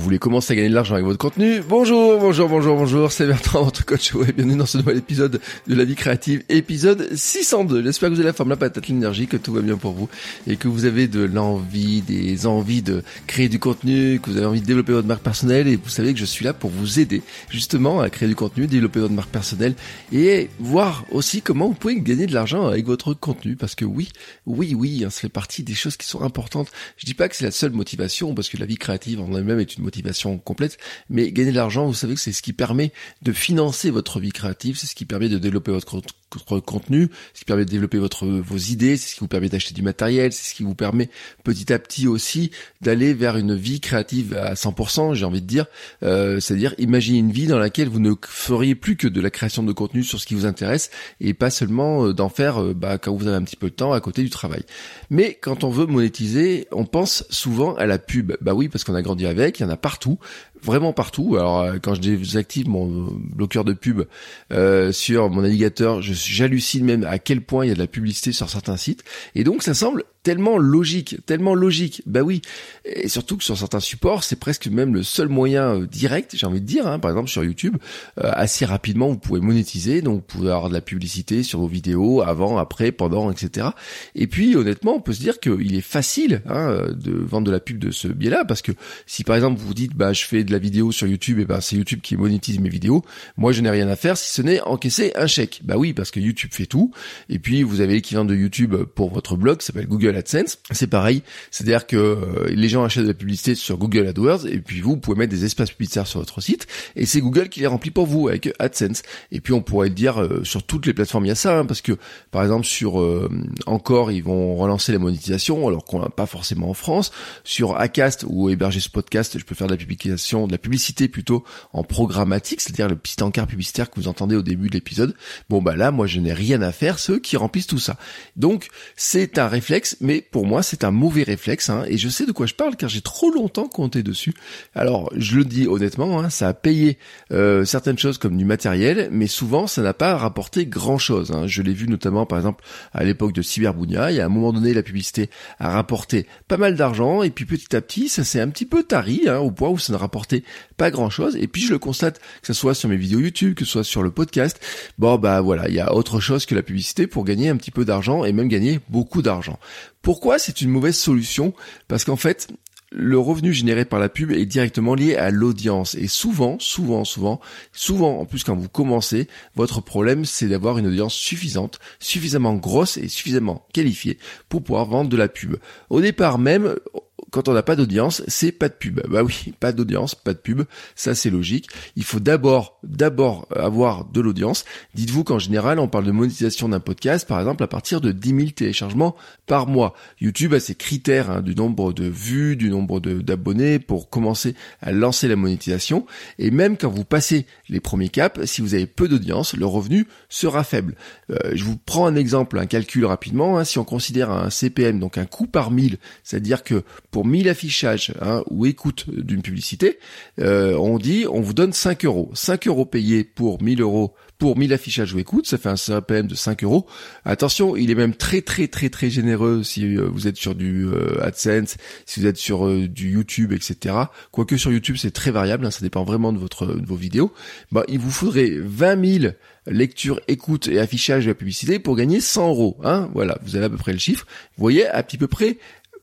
Voulez commencer à gagner de l'argent avec votre contenu Bonjour, bonjour, bonjour, bonjour, c'est Bertrand, votre coach web. Bienvenue dans ce nouvel épisode de La Vie Créative, épisode 602. J'espère que vous avez la forme, la patate, l'énergie, que tout va bien pour vous et que vous avez de l'envie, des envies de créer du contenu, que vous avez envie de développer votre marque personnelle et vous savez que je suis là pour vous aider justement à créer du contenu, développer votre marque personnelle et voir aussi comment vous pouvez gagner de l'argent avec votre contenu parce que oui, oui, oui, hein, ça fait partie des choses qui sont importantes. Je dis pas que c'est la seule motivation parce que la vie créative en elle-même est une motivation complète, mais gagner de l'argent, vous savez que c'est ce qui permet de financer votre vie créative, c'est ce qui permet de développer votre, contenu, ce qui permet de développer votre vos idées, c'est ce qui vous permet d'acheter du matériel, c'est ce qui vous permet petit à petit aussi d'aller vers une vie créative à 100%, j'ai envie de dire, euh, c'est-à-dire imaginer une vie dans laquelle vous ne feriez plus que de la création de contenu sur ce qui vous intéresse et pas seulement euh, d'en faire euh, bah, quand vous avez un petit peu de temps à côté du travail. Mais quand on veut monétiser, on pense souvent à la pub. Bah oui, parce qu'on a grandi avec, il y en a partout vraiment partout. Alors euh, quand je désactive mon bloqueur de pub euh, sur mon navigateur, j'hallucine même à quel point il y a de la publicité sur certains sites. Et donc ça semble tellement logique, tellement logique. Bah oui, et surtout que sur certains supports, c'est presque même le seul moyen euh, direct, j'ai envie de dire. Hein. Par exemple sur YouTube, assez rapidement vous pouvez monétiser, donc vous pouvez avoir de la publicité sur vos vidéos, avant, après, pendant, etc. Et puis honnêtement, on peut se dire qu'il est facile hein, de vendre de la pub de ce biais-là, parce que si par exemple vous dites, bah je fais la vidéo sur YouTube, et ben c'est YouTube qui monétise mes vidéos. Moi, je n'ai rien à faire si ce n'est encaisser un chèque. Bah oui, parce que YouTube fait tout. Et puis vous avez l'équivalent de YouTube pour votre blog, ça s'appelle Google AdSense. C'est pareil, c'est-à-dire que euh, les gens achètent de la publicité sur Google AdWords, et puis vous, pouvez mettre des espaces publicitaires sur votre site, et c'est Google qui les remplit pour vous avec AdSense. Et puis on pourrait le dire euh, sur toutes les plateformes, il y a ça, hein, parce que par exemple sur euh, encore, ils vont relancer la monétisation, alors qu'on n'a pas forcément en France. Sur Acast ou héberger ce je peux faire la de la publicité plutôt en programmatique, c'est-à-dire le petit encart publicitaire que vous entendez au début de l'épisode. Bon bah là, moi je n'ai rien à faire, ceux qui remplissent tout ça. Donc c'est un réflexe, mais pour moi c'est un mauvais réflexe, hein, et je sais de quoi je parle car j'ai trop longtemps compté dessus. Alors je le dis honnêtement, hein, ça a payé euh, certaines choses comme du matériel, mais souvent ça n'a pas rapporté grand-chose. Hein. Je l'ai vu notamment par exemple à l'époque de Cyberbounia, il y a un moment donné la publicité a rapporté pas mal d'argent, et puis petit à petit ça s'est un petit peu tari, au point où ça ne rapporte pas grand chose. Et puis je le constate, que ce soit sur mes vidéos YouTube, que ce soit sur le podcast, bon bah voilà, il y a autre chose que la publicité pour gagner un petit peu d'argent et même gagner beaucoup d'argent. Pourquoi c'est une mauvaise solution? Parce qu'en fait, le revenu généré par la pub est directement lié à l'audience. Et souvent, souvent, souvent, souvent, en plus quand vous commencez, votre problème c'est d'avoir une audience suffisante, suffisamment grosse et suffisamment qualifiée pour pouvoir vendre de la pub. Au départ même, quand on n'a pas d'audience, c'est pas de pub. Bah oui, pas d'audience, pas de pub, ça c'est logique. Il faut d'abord, d'abord avoir de l'audience. Dites-vous qu'en général, on parle de monétisation d'un podcast, par exemple, à partir de 10 000 téléchargements par mois. YouTube a ses critères hein, du nombre de vues, du nombre d'abonnés pour commencer à lancer la monétisation. Et même quand vous passez les premiers caps, si vous avez peu d'audience, le revenu sera faible. Euh, je vous prends un exemple, un calcul rapidement. Hein. si on considère un CPM, donc un coût par mille, c'est-à-dire que pour pour 1000 affichages hein, ou écoute d'une publicité, euh, on dit on vous donne 5 euros. 5 euros payés pour 1000 euros pour 1000 affichages ou écoutes, ça fait un CPM de 5 euros. Attention, il est même très très très très généreux si euh, vous êtes sur du euh, AdSense, si vous êtes sur du YouTube, etc. Quoique sur YouTube c'est très variable, hein, ça dépend vraiment de votre vos vidéos. Bah, il vous faudrait 20 000 lectures, écoutes et affichages de la publicité pour gagner 100 euros. Hein voilà, vous avez à peu près le chiffre. Vous voyez à petit peu près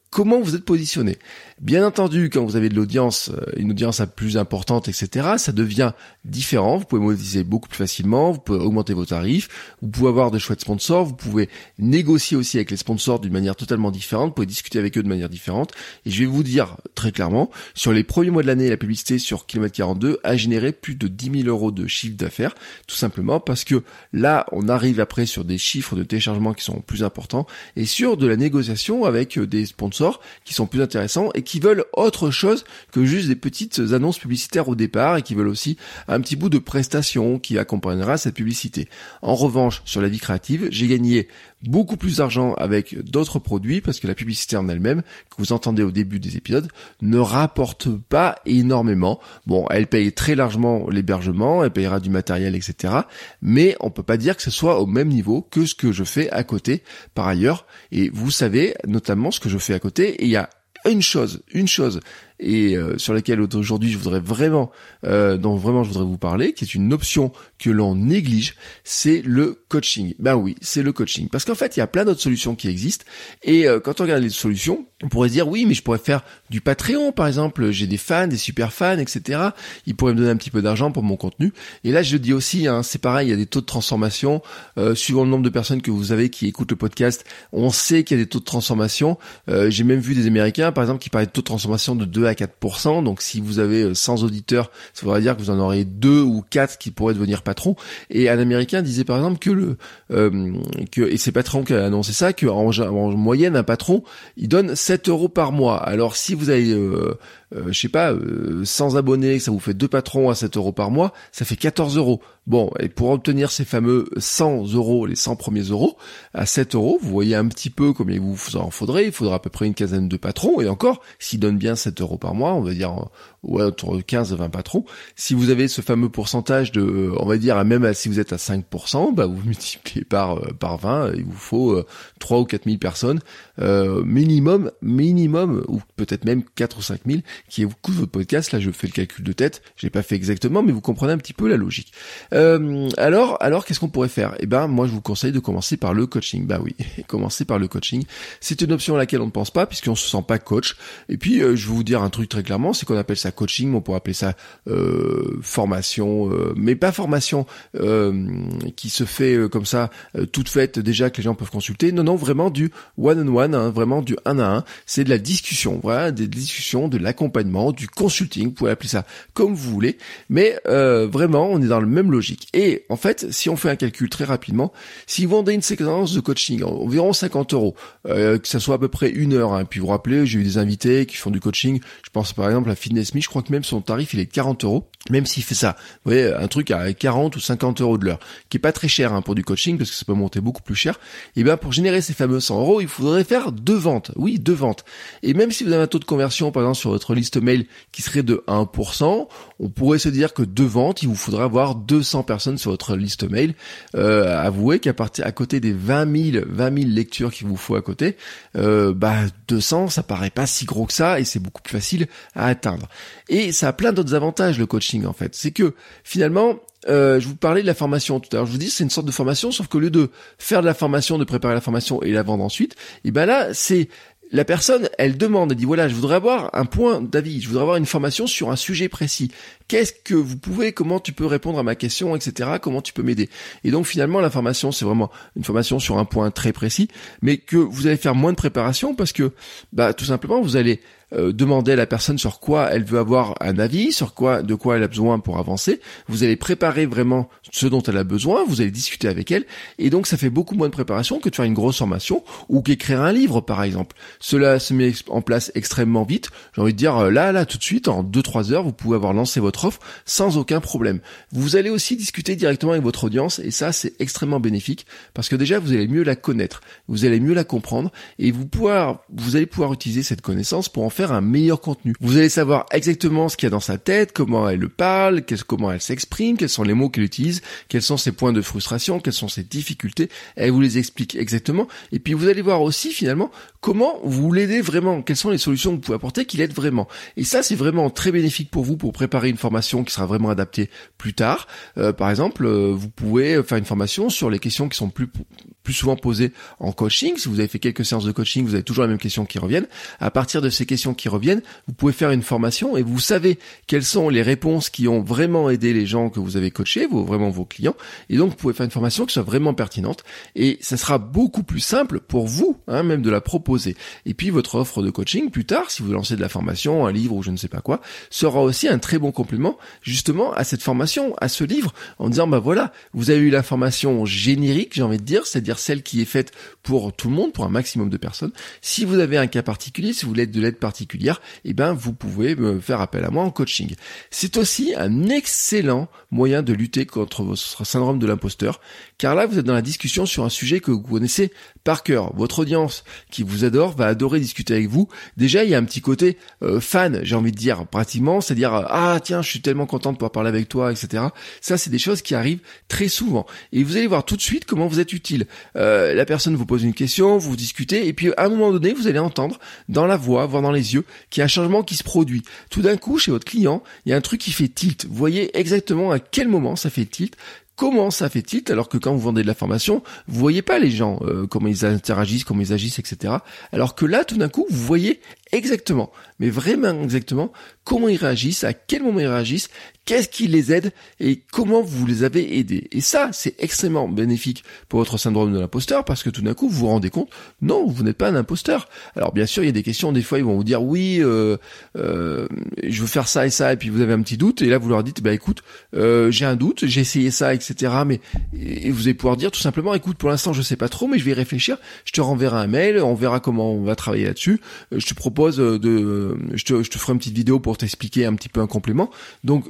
comment vous êtes positionné? Bien entendu, quand vous avez de l'audience, euh, une audience plus importante, etc., ça devient différent. Vous pouvez monétiser beaucoup plus facilement, vous pouvez augmenter vos tarifs, vous pouvez avoir de chouettes sponsors, vous pouvez négocier aussi avec les sponsors d'une manière totalement différente, vous pouvez discuter avec eux de manière différente. Et je vais vous dire très clairement, sur les premiers mois de l'année, la publicité sur Kilomètre 42 a généré plus de 10 000 euros de chiffre d'affaires, tout simplement parce que là, on arrive après sur des chiffres de téléchargement qui sont plus importants et sur de la négociation avec des sponsors qui sont plus intéressants et qui veulent autre chose que juste des petites annonces publicitaires au départ et qui veulent aussi un petit bout de prestation qui accompagnera cette publicité. En revanche, sur la vie créative, j'ai gagné beaucoup plus d'argent avec d'autres produits parce que la publicité en elle-même, que vous entendez au début des épisodes, ne rapporte pas énormément. Bon, elle paye très largement l'hébergement, elle payera du matériel, etc. Mais on peut pas dire que ce soit au même niveau que ce que je fais à côté par ailleurs. Et vous savez notamment ce que je fais à côté. Et il y a une chose, une chose et euh, sur laquelle aujourd'hui je voudrais vraiment, euh, dont vraiment je voudrais vous parler, qui est une option que l'on néglige, c'est le coaching. Ben oui, c'est le coaching. Parce qu'en fait, il y a plein d'autres solutions qui existent. Et euh, quand on regarde les solutions, on pourrait se dire oui, mais je pourrais faire du Patreon, par exemple. J'ai des fans, des super fans, etc. Ils pourraient me donner un petit peu d'argent pour mon contenu. Et là, je le dis aussi, hein, c'est pareil, il y a des taux de transformation. Euh, suivant le nombre de personnes que vous avez qui écoutent le podcast, on sait qu'il y a des taux de transformation. Euh, j'ai même vu des Américains, par exemple, qui parlaient de taux de transformation de 2 à 4%. Donc si vous avez 100 auditeurs, ça voudrait dire que vous en aurez 2 ou 4 qui pourraient devenir patrons. Et un Américain disait par exemple que le euh, que et c'est Patron qui a annoncé ça que en, en, moyenne un patron il donne 7 euros par mois. Alors si vous avez euh, euh, je sais pas, euh, sans abonnés, ça vous fait deux patrons à 7 euros par mois, ça fait 14 euros. Bon, et pour obtenir ces fameux 100 euros, les 100 premiers euros, à 7 euros, vous voyez un petit peu combien il vous en faudrait, il faudra à peu près une quinzaine de patrons, et encore, s'ils donnent bien 7 euros par mois, on va dire ouais, entre 15 et 20 patrons, si vous avez ce fameux pourcentage de, on va dire, même si vous êtes à 5%, bah vous multipliez par, par 20, il vous faut 3 ou 4 000 personnes, euh, minimum, minimum, ou peut-être même 4 ou 5 000, qui écoutent votre podcast. Là, je fais le calcul de tête. Je l'ai pas fait exactement, mais vous comprenez un petit peu la logique. Euh, alors, alors, qu'est-ce qu'on pourrait faire? Eh ben, moi, je vous conseille de commencer par le coaching. Bah oui, commencer par le coaching. C'est une option à laquelle on ne pense pas, puisqu'on se sent pas coach. Et puis, euh, je vais vous dire un truc très clairement, c'est qu'on appelle ça coaching. On pourrait appeler ça euh, formation, euh, mais pas formation qui se fait comme ça, toute faite déjà que les gens peuvent consulter. Non, non, vraiment du one-on-one, hein, vraiment du un à un. C'est de la discussion, voilà, des discussions, de l'accompagnement du consulting, vous pouvez appeler ça comme vous voulez, mais euh, vraiment on est dans la même logique. Et en fait, si on fait un calcul très rapidement, si vous vendez une séquence de coaching environ 50 euros, euh, que ça soit à peu près une heure, hein, puis vous rappelez, j'ai eu des invités qui font du coaching, je pense par exemple à Fitness Je crois que même son tarif il est 40 euros, même s'il fait ça, vous voyez, un truc à 40 ou 50 euros de l'heure, qui est pas très cher hein, pour du coaching, parce que ça peut monter beaucoup plus cher, et bien pour générer ces fameux 100 euros, il faudrait faire deux ventes, oui, deux ventes. Et même si vous avez un taux de conversion, par exemple, sur votre liste mail qui serait de 1%, on pourrait se dire que de vente, il vous faudra avoir 200 personnes sur votre liste mail. Euh, avouez qu'à partir à côté des 20 000, 20 000 lectures qu'il vous faut à côté, euh, bah 200, ça paraît pas si gros que ça et c'est beaucoup plus facile à atteindre. Et ça a plein d'autres avantages le coaching en fait. C'est que finalement, euh, je vous parlais de la formation tout à l'heure. Je vous dis c'est une sorte de formation, sauf qu'au lieu de faire de la formation, de préparer la formation et la vendre ensuite, et ben là c'est la personne, elle demande, elle dit voilà, je voudrais avoir un point d'avis, je voudrais avoir une formation sur un sujet précis. Qu'est-ce que vous pouvez, comment tu peux répondre à ma question, etc. Comment tu peux m'aider? Et donc finalement, la formation, c'est vraiment une formation sur un point très précis, mais que vous allez faire moins de préparation parce que, bah, tout simplement, vous allez euh, demander à la personne sur quoi elle veut avoir un avis, sur quoi, de quoi elle a besoin pour avancer. Vous allez préparer vraiment ce dont elle a besoin, vous allez discuter avec elle, et donc ça fait beaucoup moins de préparation que de faire une grosse formation ou qu'écrire un livre, par exemple. Cela se met en place extrêmement vite. J'ai envie de dire euh, là, là, tout de suite, en 2-3 heures, vous pouvez avoir lancé votre offre sans aucun problème. Vous allez aussi discuter directement avec votre audience, et ça, c'est extrêmement bénéfique parce que déjà, vous allez mieux la connaître, vous allez mieux la comprendre, et vous pouvoir, vous allez pouvoir utiliser cette connaissance pour en faire un meilleur contenu. Vous allez savoir exactement ce qu'il y a dans sa tête, comment elle le parle, comment elle s'exprime, quels sont les mots qu'elle utilise, quels sont ses points de frustration, quelles sont ses difficultés. Elle vous les explique exactement. Et puis vous allez voir aussi finalement comment vous l'aidez vraiment, quelles sont les solutions que vous pouvez apporter qui l'aident vraiment? Et ça, c'est vraiment très bénéfique pour vous pour préparer une formation qui sera vraiment adaptée plus tard. Euh, par exemple, euh, vous pouvez faire une formation sur les questions qui sont plus plus souvent posées en coaching. Si vous avez fait quelques séances de coaching, vous avez toujours les mêmes questions qui reviennent. À partir de ces questions qui reviennent, vous pouvez faire une formation et vous savez quelles sont les réponses qui ont vraiment aidé les gens que vous avez coachés, vos, vraiment vos clients. Et donc, vous pouvez faire une formation qui soit vraiment pertinente et ça sera beaucoup plus simple pour vous, hein, même de la proposer. Et puis, votre offre de coaching, plus tard, si vous lancez de la formation, un livre ou je ne sais pas quoi, sera aussi un très bon complément justement à cette formation, à ce livre, en disant, bah voilà, vous avez eu la formation générique, j'ai envie de dire, c'est-à-dire celle qui est faite pour tout le monde, pour un maximum de personnes. Si vous avez un cas particulier, si vous voulez de l'aide particulière, eh ben, vous pouvez me faire appel à moi en coaching. C'est aussi un excellent moyen de lutter contre votre syndrome de l'imposteur, car là, vous êtes dans la discussion sur un sujet que vous connaissez par cœur. Votre audience qui vous adore va adorer discuter avec vous. Déjà, il y a un petit côté euh, fan, j'ai envie de dire, pratiquement, c'est-à-dire ah tiens, je suis tellement content de pouvoir parler avec toi, etc. Ça, c'est des choses qui arrivent très souvent. Et vous allez voir tout de suite comment vous êtes utile. Euh, la personne vous pose une question, vous discutez, et puis à un moment donné, vous allez entendre dans la voix, voir dans les yeux, qu'il y a un changement qui se produit. Tout d'un coup, chez votre client, il y a un truc qui fait tilt. Vous voyez exactement à quel moment ça fait tilt comment ça fait tilt alors que quand vous vendez de la formation, vous voyez pas les gens, euh, comment ils interagissent, comment ils agissent, etc. Alors que là, tout d'un coup, vous voyez exactement, mais vraiment exactement, comment ils réagissent, à quel moment ils réagissent, qu'est-ce qui les aide et comment vous les avez aidés? Et ça, c'est extrêmement bénéfique pour votre syndrome de l'imposteur parce que tout d'un coup, vous vous rendez compte, non, vous n'êtes pas un imposteur. Alors bien sûr, il y a des questions, des fois, ils vont vous dire, oui, euh, euh, je veux faire ça et ça, et puis vous avez un petit doute, et là, vous leur dites, bah écoute, euh, j'ai un doute, j'ai essayé ça, etc. Mais et vous allez pouvoir dire tout simplement, écoute, pour l'instant, je sais pas trop, mais je vais y réfléchir, je te renverrai un mail, on verra comment on va travailler là-dessus, je te propose de, je te, je te ferai une petite vidéo pour t'expliquer un petit peu un complément. Donc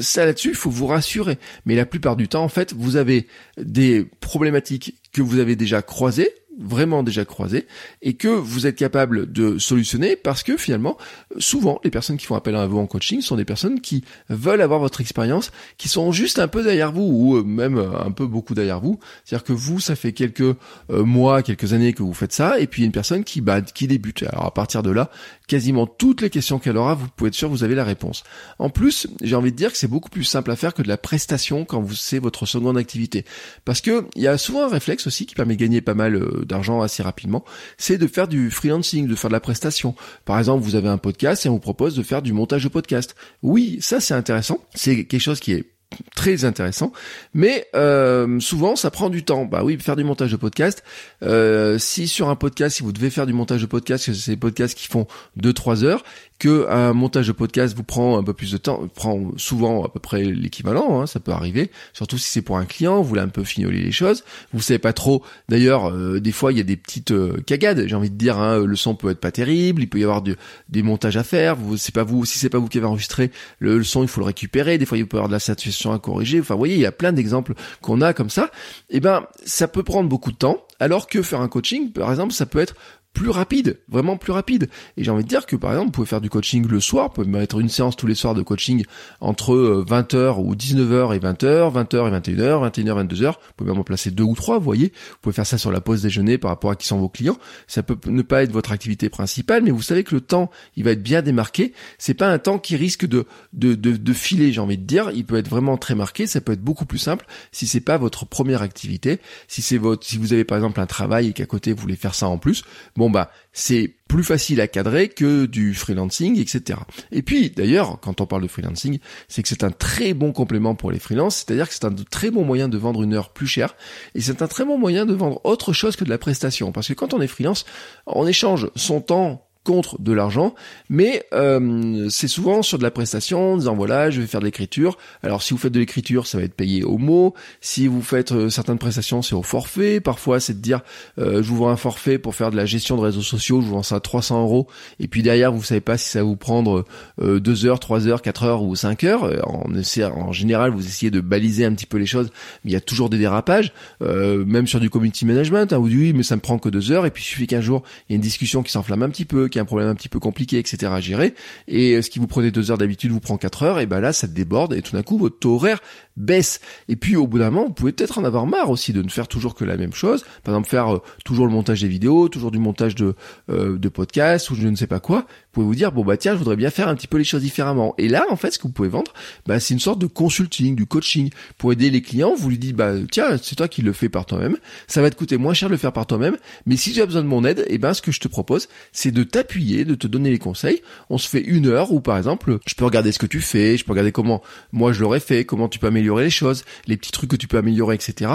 ça là-dessus, il faut vous rassurer. Mais la plupart du temps, en fait, vous avez des problématiques que vous avez déjà croisées, vraiment déjà croisé et que vous êtes capable de solutionner parce que finalement, souvent, les personnes qui font appel à vous en coaching sont des personnes qui veulent avoir votre expérience, qui sont juste un peu derrière vous ou euh, même un peu beaucoup derrière vous. C'est-à-dire que vous, ça fait quelques euh, mois, quelques années que vous faites ça et puis une personne qui, bah, qui débute. Alors à partir de là, quasiment toutes les questions qu'elle aura, vous pouvez être sûr, vous avez la réponse. En plus, j'ai envie de dire que c'est beaucoup plus simple à faire que de la prestation quand c'est votre seconde activité. Parce que il y a souvent un réflexe aussi qui permet de gagner pas mal euh, d'argent assez rapidement, c'est de faire du freelancing, de faire de la prestation. Par exemple, vous avez un podcast et on vous propose de faire du montage de podcast. Oui, ça c'est intéressant. C'est quelque chose qui est très intéressant, mais euh, souvent ça prend du temps. Bah oui, faire du montage de podcast. Euh, si sur un podcast, si vous devez faire du montage de podcast, c'est des podcasts qui font 2-3 heures, que un montage de podcast vous prend un peu plus de temps, prend souvent à peu près l'équivalent, hein, ça peut arriver, surtout si c'est pour un client, vous voulez un peu fignoler les choses, vous savez pas trop, d'ailleurs euh, des fois il y a des petites euh, cagades, j'ai envie de dire, hein, le son peut être pas terrible, il peut y avoir des montages à faire, vous c'est pas vous, si c'est pas vous qui avez enregistré le, son, il faut le récupérer, des fois il peut y avoir de la saturation à corriger, enfin vous voyez, il y a plein d'exemples qu'on a comme ça, et eh ben ça peut prendre beaucoup de temps, alors que faire un coaching, par exemple, ça peut être plus rapide, vraiment plus rapide. Et j'ai envie de dire que par exemple, vous pouvez faire du coaching le soir, vous pouvez mettre une séance tous les soirs de coaching entre 20h euh, ou 19h et 20h, 20h et 21h, 21h, 22h. Vous pouvez même en placer deux ou trois, vous voyez. Vous pouvez faire ça sur la pause déjeuner par rapport à qui sont vos clients. Ça peut ne pas être votre activité principale, mais vous savez que le temps, il va être bien démarqué. C'est pas un temps qui risque de, de, de, de filer, j'ai envie de dire. Il peut être vraiment très marqué. Ça peut être beaucoup plus simple si c'est pas votre première activité. Si c'est votre, si vous avez par exemple un travail et qu'à côté vous voulez faire ça en plus. Bon, bah c'est plus facile à cadrer que du freelancing, etc. Et puis d'ailleurs, quand on parle de freelancing, c'est que c'est un très bon complément pour les freelances, c'est-à-dire que c'est un très bon moyen de vendre une heure plus chère, et c'est un très bon moyen de vendre autre chose que de la prestation, parce que quand on est freelance, on échange son temps contre de l'argent, mais euh, c'est souvent sur de la prestation, en disant voilà, je vais faire de l'écriture. Alors si vous faites de l'écriture, ça va être payé au mot. Si vous faites euh, certaines prestations, c'est au forfait. Parfois, c'est de dire euh, je vous vends un forfait pour faire de la gestion de réseaux sociaux, je vous vends ça à 300 euros. Et puis derrière, vous savez pas si ça va vous prendre 2 heures, 3 heures, 4 heures ou 5 heures. En, en général, vous essayez de baliser un petit peu les choses, mais il y a toujours des dérapages. même sur du community management, hein, vous dites oui, mais ça me prend que 2 heures. Et puis il suffit qu'un jour, il y a une discussion qui s'enflamme un petit peu, un problème un petit peu compliqué, etc. à gérer, et ce qui vous prenait deux heures d'habitude vous prend quatre heures, et ben là ça déborde et tout d'un coup votre taux horaire baisse. Et puis au bout d'un moment, vous pouvez peut-être en avoir marre aussi de ne faire toujours que la même chose. Par exemple, faire euh, toujours le montage des vidéos, toujours du montage de, euh, de podcasts ou je ne sais pas quoi. Vous pouvez vous dire bon bah tiens, je voudrais bien faire un petit peu les choses différemment. Et là, en fait, ce que vous pouvez vendre, bah, c'est une sorte de consulting, du coaching pour aider les clients. Vous lui dites bah tiens, c'est toi qui le fais par toi-même. Ça va te coûter moins cher de le faire par toi-même, mais si tu as besoin de mon aide, et eh ben ce que je te propose, c'est de t'appuyer, de te donner les conseils. On se fait une heure où par exemple, je peux regarder ce que tu fais, je peux regarder comment moi je l'aurais fait, comment tu peux améliorer les choses, les petits trucs que tu peux améliorer, etc.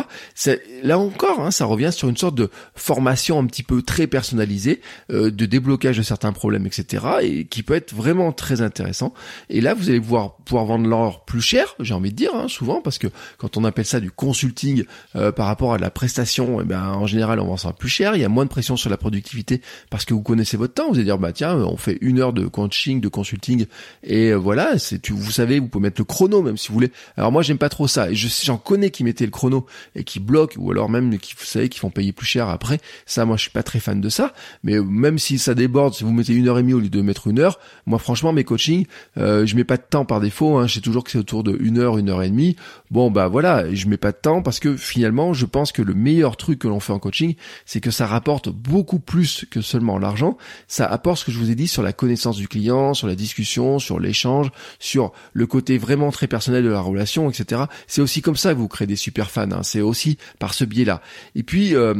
Là encore, hein, ça revient sur une sorte de formation un petit peu très personnalisée, euh, de déblocage de certains problèmes, etc. et qui peut être vraiment très intéressant. Et là, vous allez pouvoir, vendre l'or plus cher, j'ai envie de dire, hein, souvent, parce que quand on appelle ça du consulting euh, par rapport à la prestation, eh ben, en général, on vend ça plus cher, il y a moins de pression sur la productivité parce que vous connaissez votre temps, vous dire, bah tiens, on fait une heure de coaching, de consulting, et euh, voilà, c'est, vous savez, vous pouvez mettre le chrono, même si vous voulez. Alors moi, j'aime pas trop ça. Et je j'en connais qui mettaient le chrono et qui bloquent, ou alors même qui, vous savez, qui font payer plus cher après. Ça, moi, je suis pas très fan de ça. Mais même si ça déborde, si vous mettez une heure et demie au lieu de mettre une heure, moi, franchement, mes coachings, euh, je mets pas de temps par défaut. Hein. Je sais toujours que c'est autour de une heure, une heure et demie. Bon, bah voilà, je mets pas de temps parce que finalement, je pense que le meilleur truc que l'on fait en coaching, c'est que ça rapporte beaucoup plus que seulement l'argent. Apporte ce que je vous ai dit sur la connaissance du client, sur la discussion, sur l'échange, sur le côté vraiment très personnel de la relation, etc. C'est aussi comme ça que vous créez des super fans. Hein. C'est aussi par ce biais-là. Et puis, euh,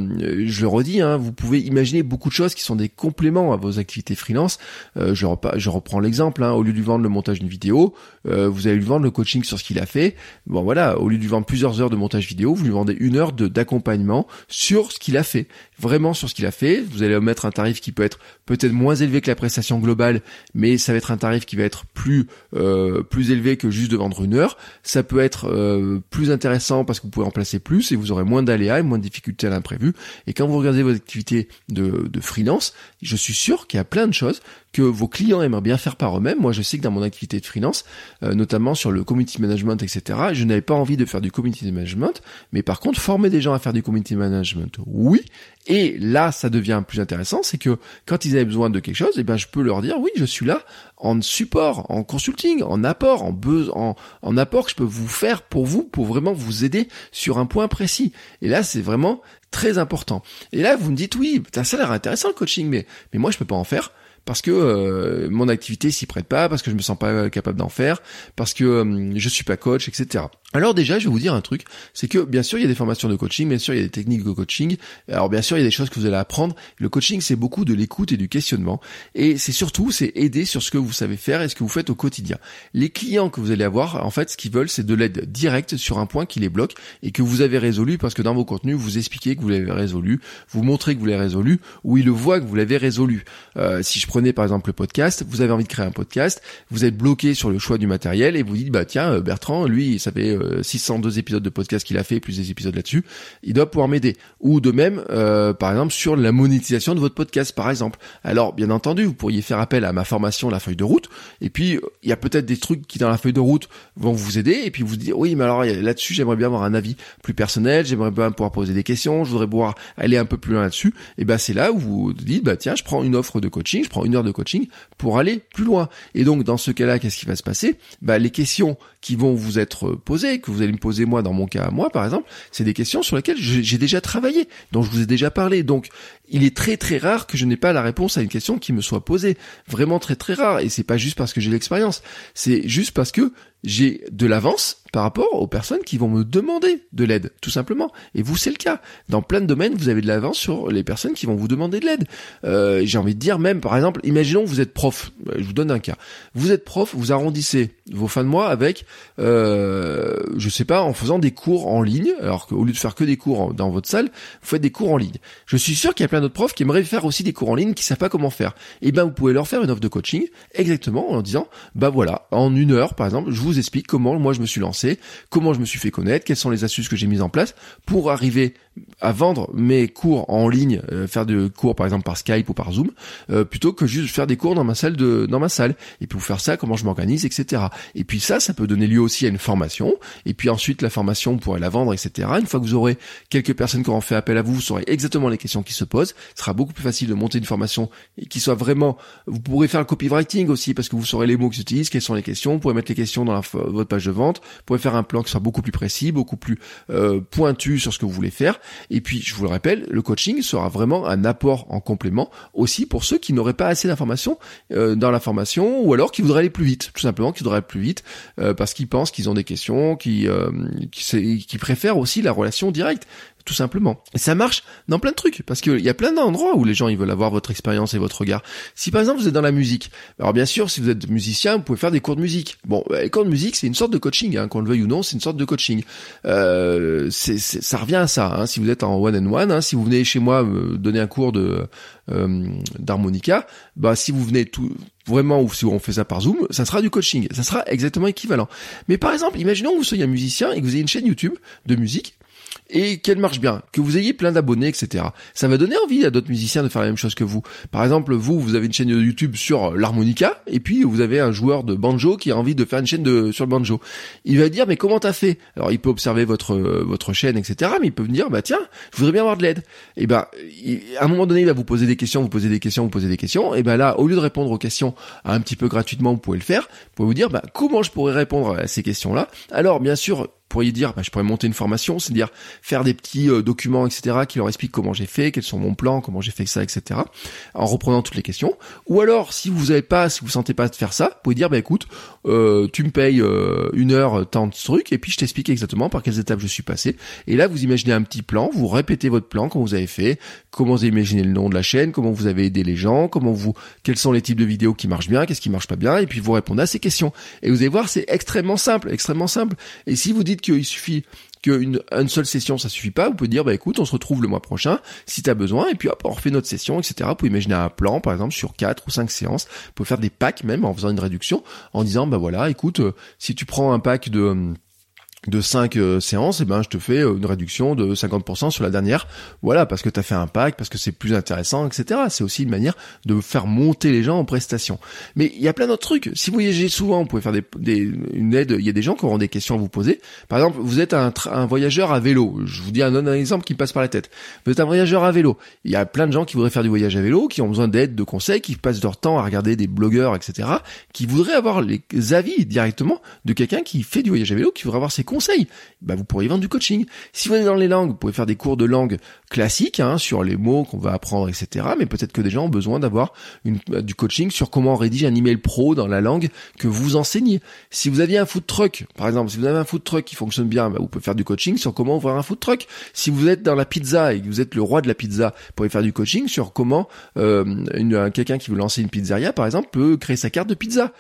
je le redis, hein, vous pouvez imaginer beaucoup de choses qui sont des compléments à vos activités freelance. Euh, je, je, reprends l'exemple. Hein, au lieu de lui vendre le montage d'une vidéo, euh, vous allez lui vendre le coaching sur ce qu'il a fait. Bon voilà, au lieu de lui vendre plusieurs heures de montage vidéo, vous lui vendez une heure d'accompagnement sur ce qu'il a fait. Vraiment sur ce qu'il a fait. Vous allez mettre un tarif qui peut être peut-être moins élevé que la prestation globale, mais ça va être un tarif qui va être plus plus élevé que juste de vendre une heure. Ça peut être plus intéressant parce que vous pouvez en placer plus et vous aurez moins d'aléas et moins de difficultés à l'imprévu. Et quand vous regardez vos activités de freelance, je suis sûr qu'il y a plein de choses que vos clients aimeraient bien faire par eux-mêmes. Moi, je sais que dans mon activité de freelance, euh, notamment sur le community management, etc., je n'avais pas envie de faire du community management, mais par contre, former des gens à faire du community management, oui. Et là, ça devient plus intéressant, c'est que quand ils avaient besoin de quelque chose, eh ben, je peux leur dire, oui, je suis là en support, en consulting, en apport, en, en, en apport que je peux vous faire pour vous, pour vraiment vous aider sur un point précis. Et là, c'est vraiment très important. Et là, vous me dites, oui, ça a l'air intéressant le coaching, mais, mais moi, je peux pas en faire parce que euh, mon activité s'y prête pas, parce que je me sens pas capable d'en faire, parce que euh, je suis pas coach, etc. Alors déjà, je vais vous dire un truc, c'est que bien sûr il y a des formations de coaching, bien sûr il y a des techniques de coaching, alors bien sûr il y a des choses que vous allez apprendre. Le coaching c'est beaucoup de l'écoute et du questionnement, et c'est surtout c'est aider sur ce que vous savez faire et ce que vous faites au quotidien. Les clients que vous allez avoir, en fait, ce qu'ils veulent c'est de l'aide directe sur un point qui les bloque et que vous avez résolu parce que dans vos contenus vous expliquez que vous l'avez résolu, vous montrez que vous l'avez résolu, ou ils le voient que vous l'avez résolu. Euh, si prenez par exemple le podcast, vous avez envie de créer un podcast, vous êtes bloqué sur le choix du matériel et vous dites bah tiens euh, Bertrand, lui ça fait 602 euh, épisodes de podcast qu'il a fait plus des épisodes là-dessus, il doit pouvoir m'aider. Ou de même euh, par exemple sur la monétisation de votre podcast par exemple. Alors bien entendu, vous pourriez faire appel à ma formation la feuille de route et puis il y a peut-être des trucs qui dans la feuille de route vont vous aider et puis vous dire oui mais alors là-dessus j'aimerais bien avoir un avis plus personnel, j'aimerais bien pouvoir poser des questions, je voudrais pouvoir aller un peu plus loin là-dessus. Et ben c'est là où vous dites bah tiens je prends une offre de coaching, je prends une heure de coaching pour aller plus loin. Et donc dans ce cas-là, qu'est-ce qui va se passer? Bah, Les questions qui vont vous être posées, que vous allez me poser moi dans mon cas moi par exemple, c'est des questions sur lesquelles j'ai déjà travaillé, dont je vous ai déjà parlé. Donc il est très très rare que je n'ai pas la réponse à une question qui me soit posée. Vraiment très très rare. Et c'est pas juste parce que j'ai l'expérience. C'est juste parce que j'ai de l'avance par rapport aux personnes qui vont me demander de l'aide, tout simplement. Et vous, c'est le cas. Dans plein de domaines, vous avez de l'avance sur les personnes qui vont vous demander de l'aide. Euh, j'ai envie de dire même, par exemple, imaginons que vous êtes prof. Euh, je vous donne un cas. Vous êtes prof, vous arrondissez vos fins de mois avec, euh, je sais pas, en faisant des cours en ligne, alors qu'au lieu de faire que des cours dans votre salle, vous faites des cours en ligne. Je suis sûr qu'il y a plein d'autres profs qui aimeraient faire aussi des cours en ligne, qui savent pas comment faire. Eh ben, vous pouvez leur faire une offre de coaching, exactement, en disant, bah voilà, en une heure, par exemple, je vous explique comment moi je me suis lancé, comment je me suis fait connaître, quelles sont les astuces que j'ai mises en place pour arriver à vendre mes cours en ligne, euh, faire des cours par exemple par Skype ou par Zoom, euh, plutôt que juste faire des cours dans ma salle de dans ma salle. Et puis vous faire ça, comment je m'organise, etc. Et puis ça, ça peut donner lieu aussi à une formation. Et puis ensuite la formation, vous pourrez la vendre, etc. Une fois que vous aurez quelques personnes qui auront fait appel à vous, vous saurez exactement les questions qui se posent. Ce sera beaucoup plus facile de monter une formation qui soit vraiment. Vous pourrez faire le copywriting aussi parce que vous saurez les mots qui s'utilisent, quelles sont les questions. Vous pourrez mettre les questions dans votre page de vente. Vous pourrez faire un plan qui soit beaucoup plus précis, beaucoup plus euh, pointu sur ce que vous voulez faire. Et puis, je vous le rappelle, le coaching sera vraiment un apport en complément aussi pour ceux qui n'auraient pas assez d'informations euh, dans la formation ou alors qui voudraient aller plus vite, tout simplement, qui voudraient aller plus vite euh, parce qu'ils pensent qu'ils ont des questions, qui, qui, qui préfèrent aussi la relation directe tout simplement. Et ça marche dans plein de trucs, parce qu'il y a plein d'endroits où les gens ils veulent avoir votre expérience et votre regard. Si par exemple vous êtes dans la musique, alors bien sûr si vous êtes musicien, vous pouvez faire des cours de musique. Bon, bah, les cours de musique c'est une sorte de coaching, hein, qu'on le veuille ou non, c'est une sorte de coaching. Euh, c'est, ça revient à ça. Hein, si vous êtes en one and one, hein, si vous venez chez moi me donner un cours de euh, d'harmonica, bah si vous venez tout vraiment ou si on fait ça par Zoom, ça sera du coaching, ça sera exactement équivalent. Mais par exemple, imaginons que vous soyez un musicien et que vous ayez une chaîne YouTube de musique et qu'elle marche bien, que vous ayez plein d'abonnés, etc. Ça va donner envie à d'autres musiciens de faire la même chose que vous. Par exemple, vous, vous avez une chaîne YouTube sur l'harmonica, et puis vous avez un joueur de banjo qui a envie de faire une chaîne de sur le banjo. Il va dire mais comment t'as fait? Alors il peut observer votre votre chaîne, etc. Mais il peut me dire bah tiens, je voudrais bien avoir de l'aide. Et ben à un moment donné, il va vous poser des questions, vous posez des questions, vous posez des questions. Et ben là, au lieu de répondre aux questions un petit peu gratuitement, vous pouvez le faire. Vous pouvez vous dire bah comment je pourrais répondre à ces questions-là? Alors bien sûr, pourriez dire, bah, je pourrais monter une formation, c'est-à-dire faire des petits euh, documents, etc., qui leur expliquent comment j'ai fait, quels sont mon plan, comment j'ai fait ça, etc., en reprenant toutes les questions. Ou alors, si vous n'avez pas, si vous sentez pas de faire ça, vous pouvez dire, bah écoute, euh, tu me payes euh, une heure, tant de trucs, et puis je t'explique exactement par quelles étapes je suis passé. Et là, vous imaginez un petit plan, vous répétez votre plan, comment vous avez fait, comment vous avez imaginé le nom de la chaîne, comment vous avez aidé les gens, comment vous, quels sont les types de vidéos qui marchent bien, qu'est-ce qui marche pas bien, et puis vous répondez à ces questions. Et vous allez voir, c'est extrêmement simple, extrêmement simple. Et si vous dites qu'il suffit qu'une une seule session ça suffit pas, vous pouvez dire bah écoute on se retrouve le mois prochain si tu as besoin. Et puis hop on refait notre session etc. Vous pouvez imaginer un plan par exemple sur quatre ou cinq séances, vous pouvez faire des packs même en faisant une réduction en disant bah voilà écoute euh, si tu prends un pack de de 5 euh, séances, et eh ben je te fais euh, une réduction de 50% sur la dernière. Voilà, parce que tu as fait un pack, parce que c'est plus intéressant, etc. C'est aussi une manière de faire monter les gens en prestation. Mais il y a plein d'autres trucs. Si vous voyagez souvent, vous pouvez faire des, des, une aide. Il y a des gens qui auront des questions à vous poser. Par exemple, vous êtes un, un voyageur à vélo. Je vous dis un, un exemple qui me passe par la tête. Vous êtes un voyageur à vélo. Il y a plein de gens qui voudraient faire du voyage à vélo, qui ont besoin d'aide, de conseils, qui passent leur temps à regarder des blogueurs, etc. Qui voudraient avoir les avis directement de quelqu'un qui fait du voyage à vélo, qui voudrait avoir ses conseils, bah vous pourriez vendre du coaching. Si vous êtes dans les langues, vous pouvez faire des cours de langue classiques hein, sur les mots qu'on va apprendre, etc. Mais peut-être que des gens ont besoin d'avoir euh, du coaching sur comment rédiger un email pro dans la langue que vous enseignez. Si vous aviez un food truck, par exemple, si vous avez un food truck qui fonctionne bien, bah, vous pouvez faire du coaching sur comment ouvrir un food truck. Si vous êtes dans la pizza et que vous êtes le roi de la pizza, vous pouvez faire du coaching sur comment euh, quelqu'un qui veut lancer une pizzeria, par exemple, peut créer sa carte de pizza.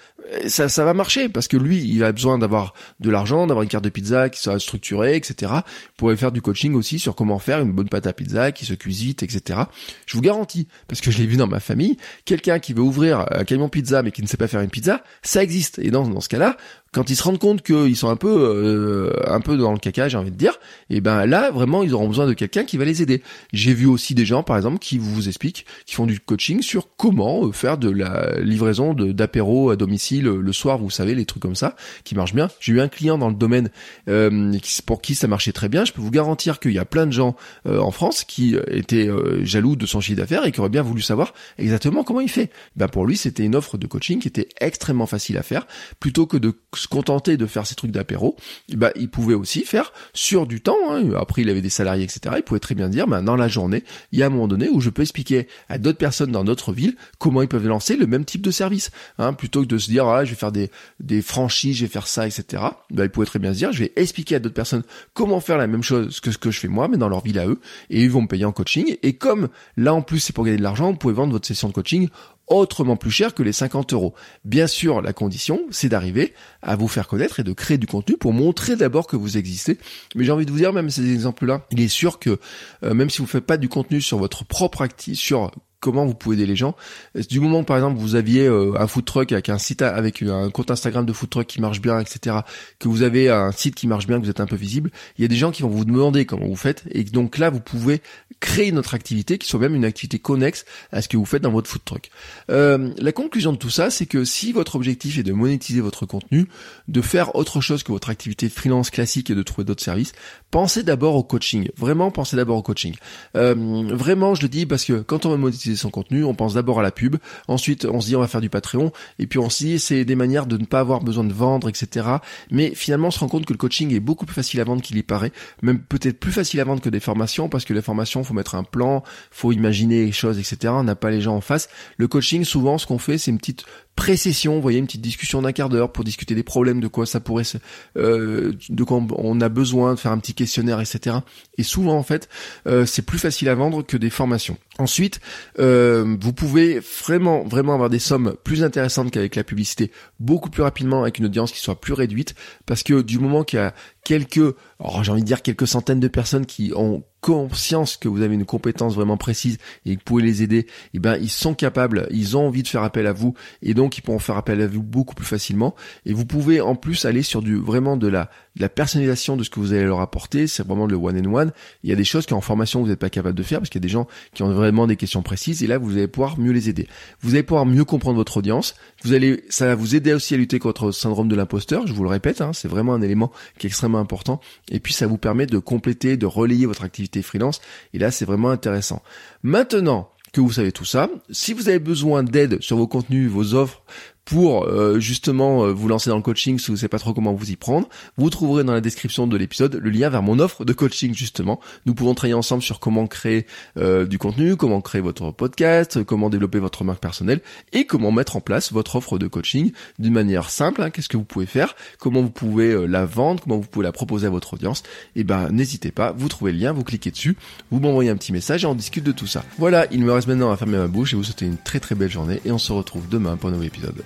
Ça, ça va marcher parce que lui, il a besoin d'avoir de l'argent, d'avoir une carte de pizza qui soit structurée, etc. Vous pourrez faire du coaching aussi sur comment faire une bonne pâte à pizza qui se cuisite, etc. Je vous garantis, parce que je l'ai vu dans ma famille, quelqu'un qui veut ouvrir un camion pizza mais qui ne sait pas faire une pizza, ça existe. Et dans, dans ce cas-là, quand ils se rendent compte qu'ils sont un peu euh, un peu dans le caca, j'ai envie de dire, et eh ben là vraiment ils auront besoin de quelqu'un qui va les aider. J'ai vu aussi des gens par exemple qui vous expliquent, qui font du coaching sur comment euh, faire de la livraison d'apéro à domicile euh, le soir, vous savez les trucs comme ça qui marchent bien. J'ai eu un client dans le domaine euh, pour qui ça marchait très bien. Je peux vous garantir qu'il y a plein de gens en France qui étaient jaloux de son chiffre d'affaires et qui auraient bien voulu savoir exactement comment il fait. Ben pour lui c'était une offre de coaching qui était extrêmement facile à faire plutôt que de se contenter de faire ces trucs d'apéro, bah, il pouvait aussi faire sur du temps. Hein. Après, il avait des salariés, etc. Il pouvait très bien dire, bah, dans la journée, il y a un moment donné où je peux expliquer à d'autres personnes dans notre ville comment ils peuvent lancer le même type de service, hein, plutôt que de se dire, ah, je vais faire des, des franchises, je vais faire ça, etc. Bah, il pouvait très bien se dire, je vais expliquer à d'autres personnes comment faire la même chose que ce que je fais moi, mais dans leur ville à eux, et ils vont me payer en coaching. Et comme là en plus c'est pour gagner de l'argent, vous pouvez vendre votre session de coaching autrement plus cher que les 50 euros. Bien sûr, la condition, c'est d'arriver à vous faire connaître et de créer du contenu pour montrer d'abord que vous existez. Mais j'ai envie de vous dire, même ces exemples-là, il est sûr que euh, même si vous ne faites pas du contenu sur votre propre actif, sur comment vous pouvez aider les gens. Du moment par exemple vous aviez euh, un food truck avec un site avec un compte Instagram de food truck qui marche bien, etc., que vous avez un site qui marche bien, que vous êtes un peu visible, il y a des gens qui vont vous demander comment vous faites et donc là vous pouvez créer notre activité qui soit même une activité connexe à ce que vous faites dans votre food truck. Euh, la conclusion de tout ça, c'est que si votre objectif est de monétiser votre contenu, de faire autre chose que votre activité freelance classique et de trouver d'autres services, pensez d'abord au coaching. Vraiment, pensez d'abord au coaching. Euh, vraiment, je le dis parce que quand on va monétiser son contenu, on pense d'abord à la pub. Ensuite, on se dit on va faire du Patreon. Et puis on se dit c'est des manières de ne pas avoir besoin de vendre, etc. Mais finalement, on se rend compte que le coaching est beaucoup plus facile à vendre qu'il y paraît. Même peut-être plus facile à vendre que des formations parce que les formations, faut mettre un plan, faut imaginer les choses, etc. On n'a pas les gens en face. Le coaching, souvent, ce qu'on fait, c'est une petite pré-session, vous voyez, une petite discussion d'un quart d'heure pour discuter des problèmes, de quoi ça pourrait, se, euh, de quoi on a besoin, de faire un petit questionnaire, etc. Et souvent, en fait, euh, c'est plus facile à vendre que des formations. Ensuite, euh, vous pouvez vraiment, vraiment avoir des sommes plus intéressantes qu'avec la publicité, beaucoup plus rapidement avec une audience qui soit plus réduite, parce que du moment qu'il y a quelques, j'ai envie de dire quelques centaines de personnes qui ont conscience que vous avez une compétence vraiment précise et que vous pouvez les aider, eh ben ils sont capables, ils ont envie de faire appel à vous et donc ils pourront faire appel à vous beaucoup plus facilement. Et vous pouvez en plus aller sur du vraiment de la de la personnalisation de ce que vous allez leur apporter, c'est vraiment le one and one. Il y a des choses qu'en formation vous n'êtes pas capable de faire parce qu'il y a des gens qui ont vraiment des questions précises et là vous allez pouvoir mieux les aider. Vous allez pouvoir mieux comprendre votre audience. Vous allez, ça va vous aider aussi à lutter contre le syndrome de l'imposteur. Je vous le répète, hein, c'est vraiment un élément qui est extrêmement important. Et puis ça vous permet de compléter, de relayer votre activité freelance. Et là c'est vraiment intéressant. Maintenant, que vous savez tout ça. Si vous avez besoin d'aide sur vos contenus, vos offres, pour euh, justement euh, vous lancer dans le coaching si vous ne savez pas trop comment vous y prendre. Vous trouverez dans la description de l'épisode le lien vers mon offre de coaching justement. Nous pouvons travailler ensemble sur comment créer euh, du contenu, comment créer votre podcast, comment développer votre marque personnelle et comment mettre en place votre offre de coaching d'une manière simple. Hein. Qu'est-ce que vous pouvez faire, comment vous pouvez la vendre, comment vous pouvez la proposer à votre audience? Eh ben n'hésitez pas, vous trouvez le lien, vous cliquez dessus, vous m'envoyez un petit message et on discute de tout ça. Voilà, il me reste maintenant à fermer ma bouche et vous souhaiter une très très belle journée et on se retrouve demain pour un nouvel épisode.